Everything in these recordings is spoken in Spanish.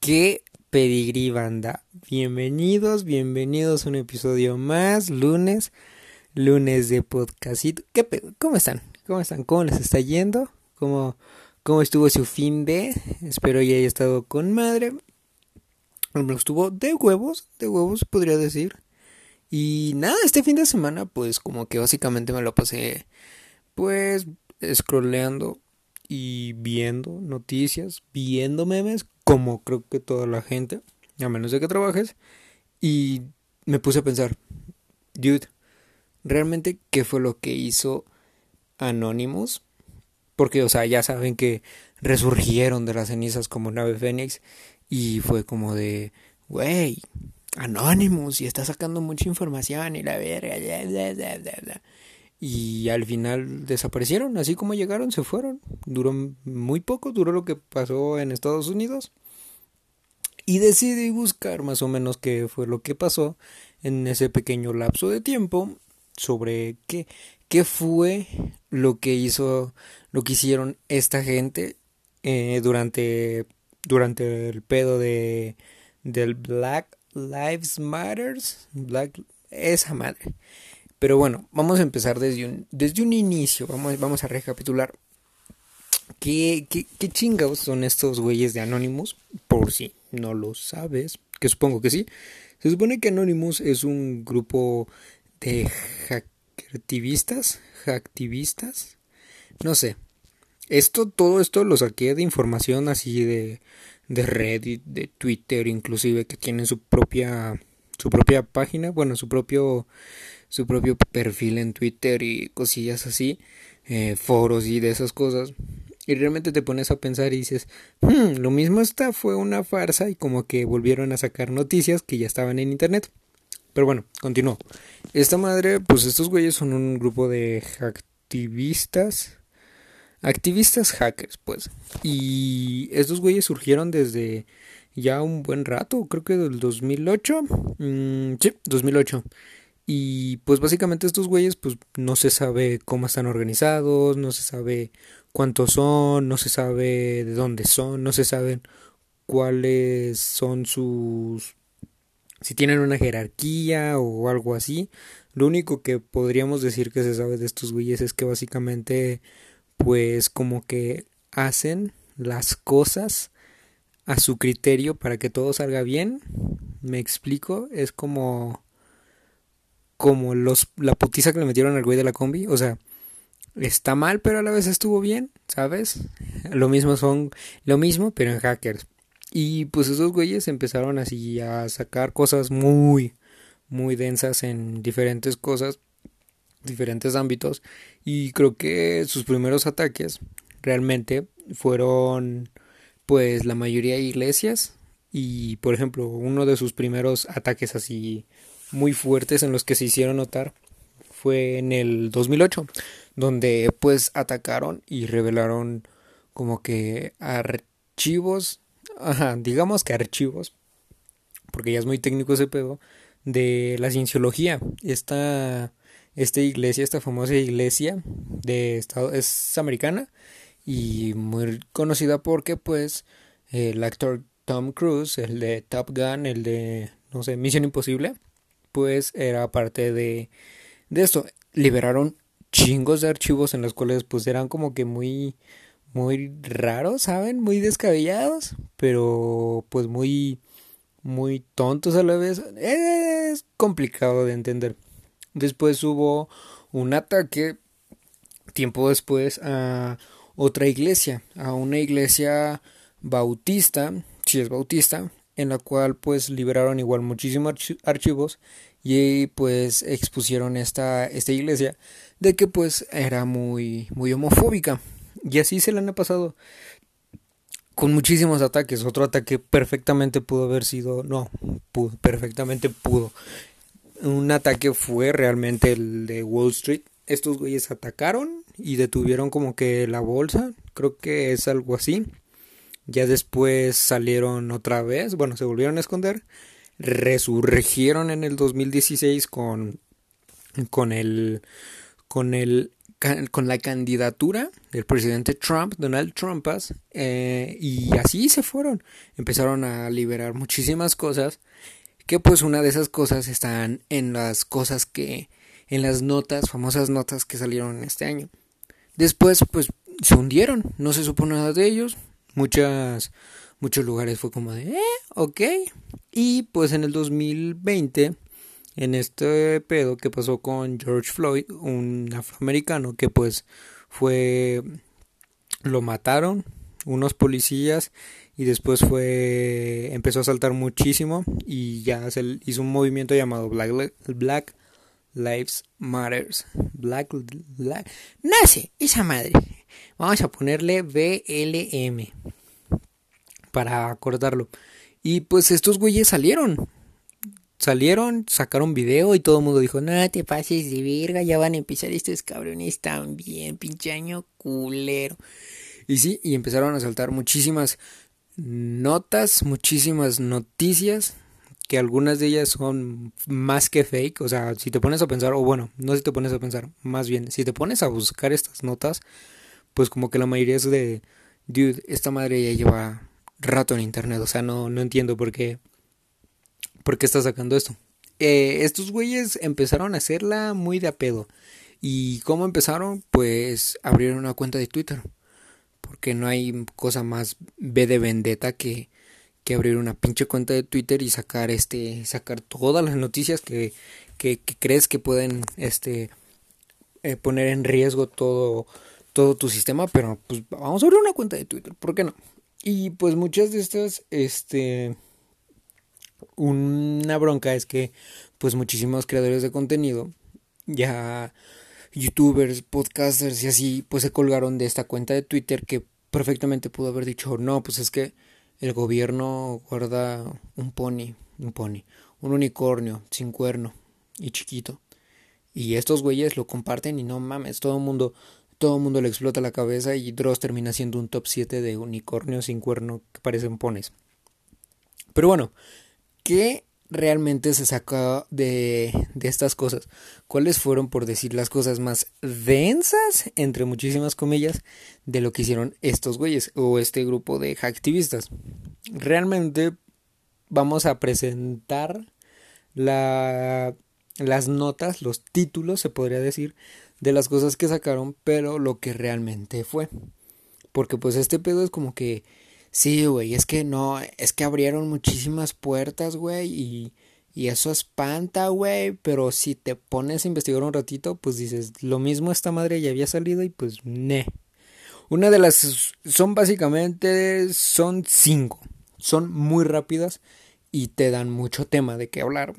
¿Qué pedigrí banda? Bienvenidos, bienvenidos a un episodio más, lunes, lunes de podcastito. ¿Qué? ¿Cómo están? ¿Cómo están? ¿Cómo les está yendo? ¿Cómo, cómo estuvo su fin de? Espero ya haya estado con madre. Estuvo de huevos, de huevos podría decir. Y nada, este fin de semana pues como que básicamente me lo pasé pues scrolleando y viendo noticias, viendo memes, como creo que toda la gente, a menos de que trabajes, y me puse a pensar, dude, ¿realmente qué fue lo que hizo Anonymous? Porque, o sea, ya saben que resurgieron de las cenizas como nave Fénix y fue como de, wey, Anonymous y está sacando mucha información y la verga, y al final desaparecieron, así como llegaron, se fueron. Duró muy poco, duró lo que pasó en Estados Unidos. Y decidí buscar más o menos qué fue lo que pasó en ese pequeño lapso de tiempo sobre qué, qué fue lo que hizo, lo que hicieron esta gente eh, durante, durante el pedo de, del Black Lives Matters, Black, esa madre. Pero bueno, vamos a empezar desde un, desde un inicio. Vamos, vamos a recapitular. ¿Qué, qué, qué chingados son estos güeyes de Anonymous? Por si no lo sabes, que supongo que sí. Se supone que Anonymous es un grupo de hacktivistas, hacktivistas, no sé. Esto, todo esto lo saqué de información así de, de Reddit, de Twitter, inclusive que tienen su propia, su propia página, bueno, su propio su propio perfil en Twitter y cosillas así, eh, foros y de esas cosas. Y realmente te pones a pensar y dices, hmm, lo mismo esta fue una farsa y como que volvieron a sacar noticias que ya estaban en internet. Pero bueno, continuó. Esta madre, pues estos güeyes son un grupo de activistas. Activistas hackers, pues. Y estos güeyes surgieron desde ya un buen rato, creo que del 2008. Mm, sí, 2008. Y pues básicamente estos güeyes pues no se sabe cómo están organizados, no se sabe cuántos son, no se sabe de dónde son, no se saben cuáles son sus si tienen una jerarquía o algo así. Lo único que podríamos decir que se sabe de estos güeyes es que básicamente pues como que hacen las cosas a su criterio para que todo salga bien. Me explico, es como como los, la putiza que le metieron al güey de la combi. O sea, está mal, pero a la vez estuvo bien, ¿sabes? Lo mismo son, lo mismo, pero en hackers. Y pues esos güeyes empezaron así a sacar cosas muy, muy densas en diferentes cosas, diferentes ámbitos. Y creo que sus primeros ataques realmente fueron, pues, la mayoría iglesias. Y, por ejemplo, uno de sus primeros ataques así muy fuertes en los que se hicieron notar fue en el 2008, donde pues atacaron y revelaron como que archivos, digamos que archivos, porque ya es muy técnico ese pedo, de la cienciología. Esta, esta iglesia, esta famosa iglesia de Estado, es americana y muy conocida porque pues el actor Tom Cruise, el de Top Gun, el de, no sé, Misión Imposible, pues era parte de, de esto. Liberaron chingos de archivos en los cuales pues eran como que muy muy raros, ¿saben? Muy descabellados, pero pues muy muy tontos a la vez. Es complicado de entender. Después hubo un ataque tiempo después a otra iglesia, a una iglesia bautista, si es bautista, en la cual pues liberaron igual muchísimos archivos y pues expusieron esta, esta iglesia de que pues era muy, muy homofóbica. Y así se le han pasado con muchísimos ataques. Otro ataque perfectamente pudo haber sido, no, pudo, perfectamente pudo. Un ataque fue realmente el de Wall Street. Estos güeyes atacaron y detuvieron como que la bolsa, creo que es algo así. Ya después salieron otra vez, bueno, se volvieron a esconder. Resurgieron en el 2016 con, con el, con el con la candidatura del presidente Trump, Donald Trump, eh, y así se fueron. Empezaron a liberar muchísimas cosas, que pues una de esas cosas están en las cosas que, en las notas, famosas notas que salieron este año. Después pues se hundieron, no se supo nada de ellos, muchas, muchos lugares fue como de, eh, ok, y pues en el 2020 en este pedo que pasó con George Floyd, un afroamericano que pues fue lo mataron unos policías y después fue empezó a saltar muchísimo y ya se hizo un movimiento llamado Black, Lives Matters. Black, Black nace esa madre. Vamos a ponerle BLM para acordarlo. Y pues estos güeyes salieron salieron, sacaron video y todo el mundo dijo, no te pases de verga, ya van a empezar estos cabrones también, pinche año culero. Y sí, y empezaron a saltar muchísimas notas, muchísimas noticias, que algunas de ellas son más que fake, o sea, si te pones a pensar, o bueno, no si te pones a pensar, más bien, si te pones a buscar estas notas, pues como que la mayoría es de, dude, esta madre ya lleva rato en internet, o sea, no, no entiendo por qué ¿Por qué está sacando esto? Eh, estos güeyes empezaron a hacerla muy de a pedo. ¿Y cómo empezaron? Pues abrieron una cuenta de Twitter. Porque no hay cosa más B de vendetta que, que abrir una pinche cuenta de Twitter y sacar este. sacar todas las noticias que, que, crees que pueden este eh, poner en riesgo todo, todo tu sistema. Pero pues vamos a abrir una cuenta de Twitter, ¿por qué no? Y pues muchas de estas, este una bronca es que pues muchísimos creadores de contenido, ya youtubers, podcasters y así, pues se colgaron de esta cuenta de Twitter que perfectamente pudo haber dicho, no, pues es que el gobierno guarda un pony, un pony, un unicornio sin cuerno y chiquito. Y estos güeyes lo comparten y no mames, todo el mundo, todo el mundo le explota la cabeza y Dross termina siendo un top 7 de unicornios sin cuerno que parecen pones. Pero bueno, ¿Qué realmente se saca de, de estas cosas? ¿Cuáles fueron, por decir las cosas más densas, entre muchísimas comillas, de lo que hicieron estos güeyes o este grupo de hacktivistas? Realmente vamos a presentar la, las notas, los títulos, se podría decir, de las cosas que sacaron, pero lo que realmente fue. Porque pues este pedo es como que Sí, güey, es que no, es que abrieron muchísimas puertas, güey, y, y eso espanta, güey, pero si te pones a investigar un ratito, pues dices, lo mismo esta madre ya había salido y pues, ne. Una de las, son básicamente, son cinco, son muy rápidas y te dan mucho tema de qué hablar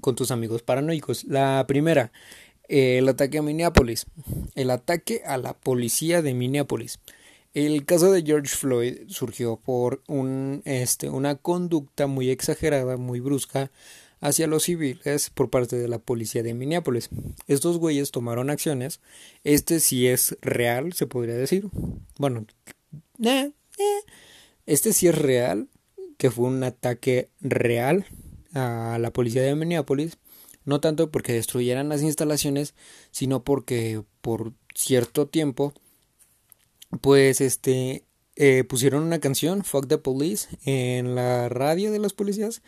con tus amigos paranoicos. La primera, el ataque a Minneapolis, el ataque a la policía de Minneapolis. El caso de George Floyd surgió por un, este, una conducta muy exagerada, muy brusca hacia los civiles por parte de la policía de Minneapolis. Estos güeyes tomaron acciones. Este sí es real, se podría decir. Bueno, eh, este sí es real, que fue un ataque real a la policía de Minneapolis. No tanto porque destruyeran las instalaciones, sino porque por cierto tiempo pues este eh, pusieron una canción, Fuck the Police, en la radio de los policías,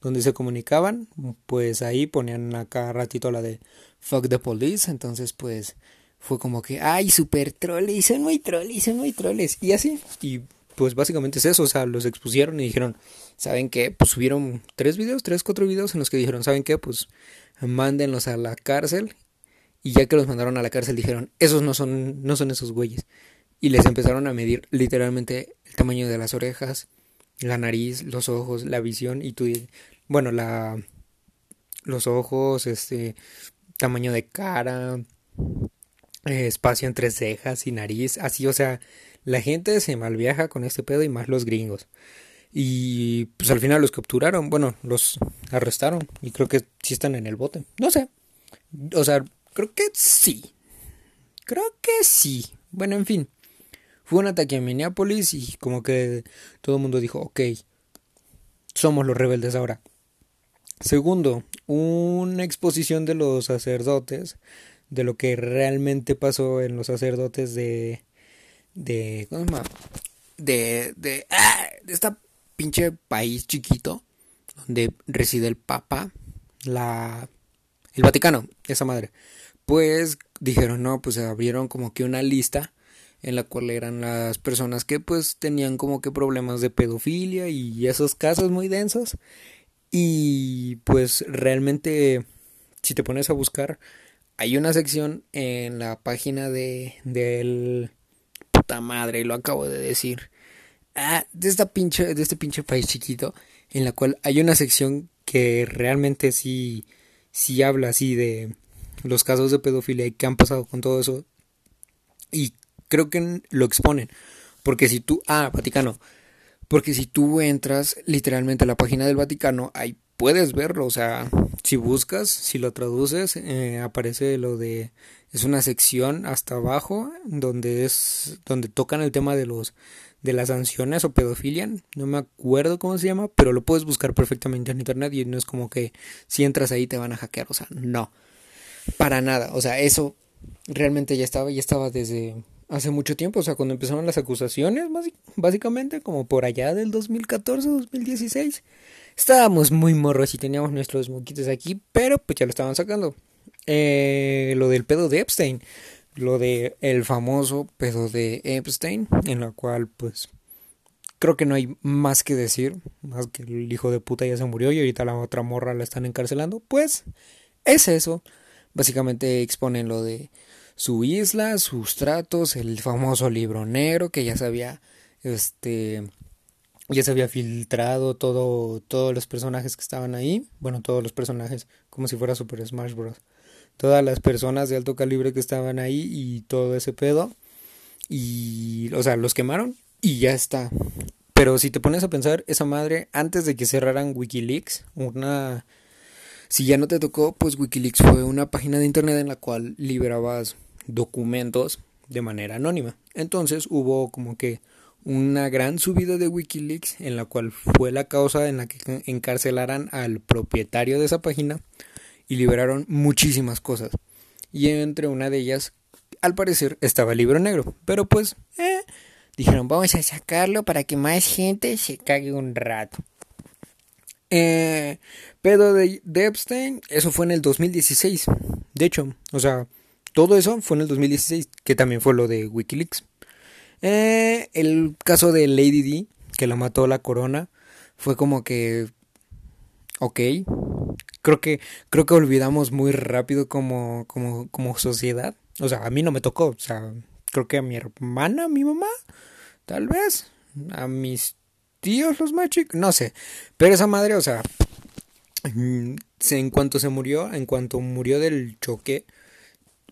donde se comunicaban, pues ahí ponían a cada ratito la de Fuck the Police, entonces pues fue como que, ay, super troles, son muy troles, son muy troles, y así, y pues básicamente es eso, o sea, los expusieron y dijeron, ¿saben qué? Pues subieron tres videos, tres, cuatro videos en los que dijeron, ¿saben qué? Pues mándenlos a la cárcel, y ya que los mandaron a la cárcel dijeron, esos no son, no son esos güeyes y les empezaron a medir literalmente el tamaño de las orejas, la nariz, los ojos, la visión y tu bueno, la los ojos, este tamaño de cara, eh, espacio entre cejas y nariz, así, o sea, la gente se malviaja con este pedo y más los gringos. Y pues al final los capturaron, bueno, los arrestaron y creo que sí están en el bote. No sé. O sea, creo que sí. Creo que sí. Bueno, en fin. Fue un ataque en Minneapolis y como que todo el mundo dijo, ok, somos los rebeldes ahora. Segundo, una exposición de los sacerdotes de lo que realmente pasó en los sacerdotes de de ¿cómo se llama? de de ah, de esta pinche país chiquito donde reside el Papa, la el Vaticano, esa madre. Pues dijeron, no, pues abrieron como que una lista en la cual eran las personas que pues tenían como que problemas de pedofilia y esos casos muy densos y pues realmente si te pones a buscar hay una sección en la página de del puta madre lo acabo de decir ah, de esta pinche de este pinche país chiquito en la cual hay una sección que realmente sí sí habla así de los casos de pedofilia y qué han pasado con todo eso. Y creo que lo exponen. Porque si tú, ah, Vaticano, porque si tú entras literalmente a la página del Vaticano, ahí puedes verlo, o sea, si buscas, si lo traduces, eh, aparece lo de, es una sección hasta abajo donde es, donde tocan el tema de los, de las sanciones o pedofilia, no me acuerdo cómo se llama, pero lo puedes buscar perfectamente en internet y no es como que si entras ahí te van a hackear, o sea, no, para nada, o sea, eso realmente ya estaba, ya estaba desde hace mucho tiempo, o sea, cuando empezaron las acusaciones, básicamente, como por allá del 2014, 2016. Estábamos muy morros y teníamos nuestros moquitos aquí, pero pues ya lo estaban sacando. Eh, lo del pedo de Epstein, lo de el famoso pedo de Epstein, en la cual pues creo que no hay más que decir, más que el hijo de puta ya se murió y ahorita la otra morra la están encarcelando, pues es eso. Básicamente exponen lo de su isla, sus tratos, el famoso libro negro que ya se había, este, ya se había filtrado todo, todos los personajes que estaban ahí, bueno, todos los personajes, como si fuera Super Smash Bros. Todas las personas de alto calibre que estaban ahí y todo ese pedo. Y, o sea, los quemaron y ya está. Pero si te pones a pensar, esa madre, antes de que cerraran Wikileaks, una... Si ya no te tocó, pues Wikileaks fue una página de internet en la cual liberabas documentos de manera anónima. Entonces hubo como que una gran subida de Wikileaks en la cual fue la causa en la que encarcelaran al propietario de esa página y liberaron muchísimas cosas. Y entre una de ellas, al parecer, estaba el libro negro. Pero pues, eh, dijeron, vamos a sacarlo para que más gente se cague un rato. Eh, pero de, de Epstein, eso fue en el 2016. De hecho, o sea, todo eso fue en el 2016, que también fue lo de Wikileaks. Eh, el caso de Lady D, que la mató la corona, fue como que... Ok. Creo que, creo que olvidamos muy rápido como, como, como sociedad. O sea, a mí no me tocó. O sea, creo que a mi hermana, a mi mamá, tal vez. A mis tíos, los más No sé. Pero esa madre, o sea, en cuanto se murió, en cuanto murió del choque,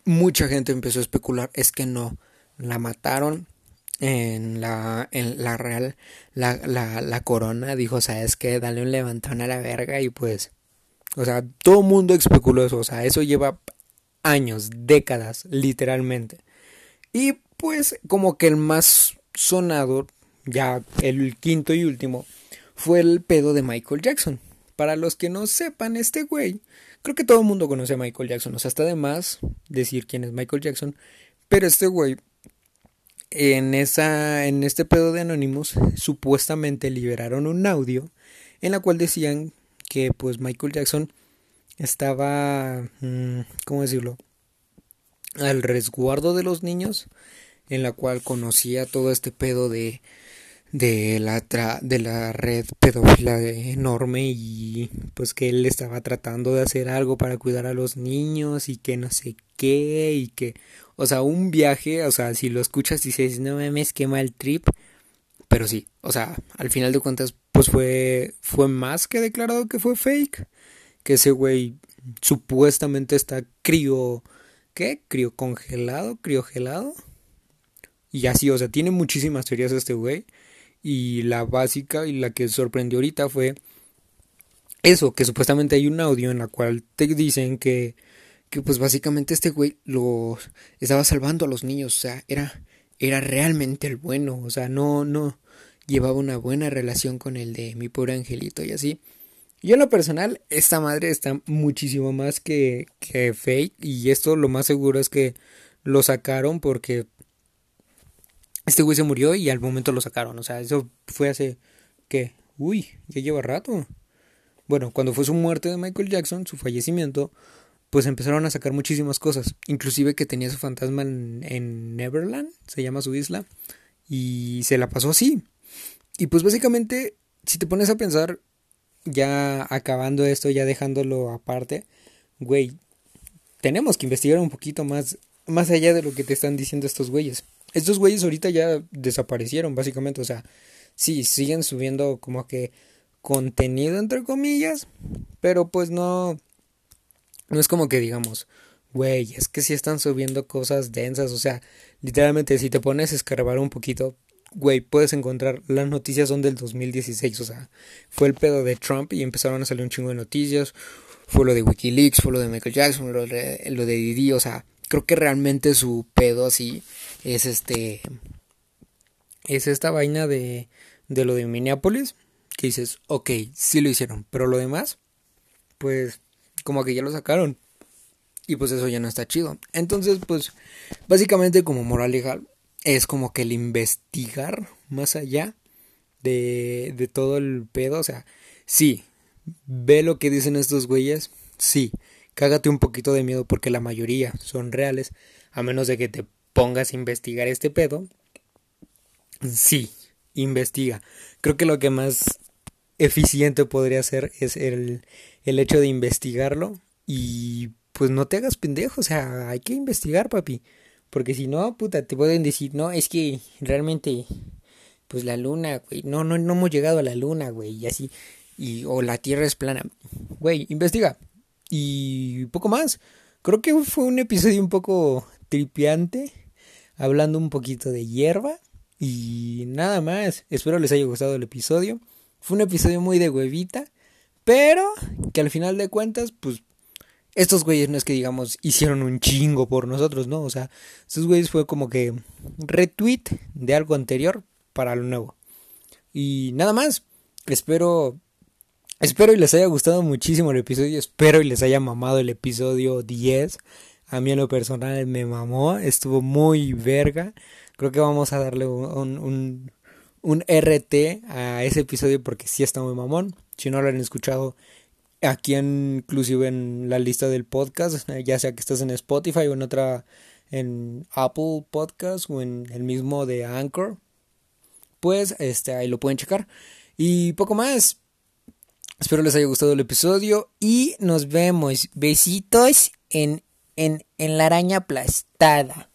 mucha gente empezó a especular, es que no, la mataron en la, en la real, la, la, corona dijo, sabes que dale un levantón a la verga y pues, o sea, todo mundo especuló eso, o sea, eso lleva años, décadas, literalmente. Y pues como que el más sonado, ya el quinto y último, fue el pedo de Michael Jackson. Para los que no sepan, este güey Creo que todo el mundo conoce a Michael Jackson, o sea, está de más decir quién es Michael Jackson, pero este güey en esa en este pedo de Anonymous supuestamente liberaron un audio en la cual decían que pues Michael Jackson estaba mm, ¿cómo decirlo? al resguardo de los niños en la cual conocía todo este pedo de de la, de la red pedófila enorme y pues que él estaba tratando de hacer algo para cuidar a los niños y que no sé qué y que o sea un viaje o sea si lo escuchas dices no mames qué mal trip pero sí o sea al final de cuentas pues fue fue más que declarado que fue fake que ese güey supuestamente está crío qué crío congelado criogelado y así o sea tiene muchísimas teorías este güey y la básica y la que sorprendió ahorita fue eso, que supuestamente hay un audio en la cual te dicen que, que pues básicamente este güey lo estaba salvando a los niños, o sea, era, era realmente el bueno, o sea, no, no llevaba una buena relación con el de mi pobre angelito y así. Yo en lo personal, esta madre está muchísimo más que, que fake. Y esto lo más seguro es que lo sacaron porque este güey se murió y al momento lo sacaron. O sea, eso fue hace. ¿Qué? Uy, ya lleva rato. Bueno, cuando fue su muerte de Michael Jackson, su fallecimiento, pues empezaron a sacar muchísimas cosas. Inclusive que tenía su fantasma en, Neverland, se llama su isla, y se la pasó así. Y pues básicamente, si te pones a pensar, ya acabando esto, ya dejándolo aparte, güey, tenemos que investigar un poquito más, más allá de lo que te están diciendo estos güeyes. Estos güeyes ahorita ya desaparecieron, básicamente, o sea, sí, siguen subiendo como que contenido, entre comillas, pero pues no no es como que digamos, güey, es que si están subiendo cosas densas, o sea, literalmente si te pones a escarbar un poquito, güey, puedes encontrar, las noticias son del 2016, o sea, fue el pedo de Trump y empezaron a salir un chingo de noticias, fue lo de Wikileaks, fue lo de Michael Jackson, lo de, lo de Didi, o sea, creo que realmente su pedo así es este, es esta vaina de, de lo de Minneapolis, que dices, ok, sí lo hicieron, pero lo demás, pues como que ya lo sacaron. Y pues eso ya no está chido. Entonces, pues, básicamente como moral legal es como que el investigar más allá de, de todo el pedo. O sea, sí, ve lo que dicen estos güeyes, sí, cágate un poquito de miedo porque la mayoría son reales, a menos de que te pongas a investigar este pedo. Sí, investiga. Creo que lo que más eficiente podría ser es el, el hecho de investigarlo y pues no te hagas pendejo, o sea, hay que investigar, papi. Porque si no, puta, te pueden decir, no, es que realmente, pues la luna, güey, no, no, no hemos llegado a la luna, güey, y así, y, o la tierra es plana. Güey, investiga. Y poco más. Creo que fue un episodio un poco tripiante, hablando un poquito de hierba, y nada más. Espero les haya gustado el episodio. Fue un episodio muy de huevita. Pero que al final de cuentas, pues estos güeyes no es que digamos hicieron un chingo por nosotros, ¿no? O sea, estos güeyes fue como que retweet de algo anterior para lo nuevo. Y nada más. Espero espero y les haya gustado muchísimo el episodio, espero y les haya mamado el episodio 10. A mí en lo personal me mamó, estuvo muy verga. Creo que vamos a darle un, un, un RT a ese episodio porque sí está muy mamón. Si no lo han escuchado, aquí inclusive en la lista del podcast, ya sea que estés en Spotify o en otra, en Apple Podcast o en el mismo de Anchor, pues este, ahí lo pueden checar. Y poco más. Espero les haya gustado el episodio y nos vemos. Besitos en, en, en la araña aplastada.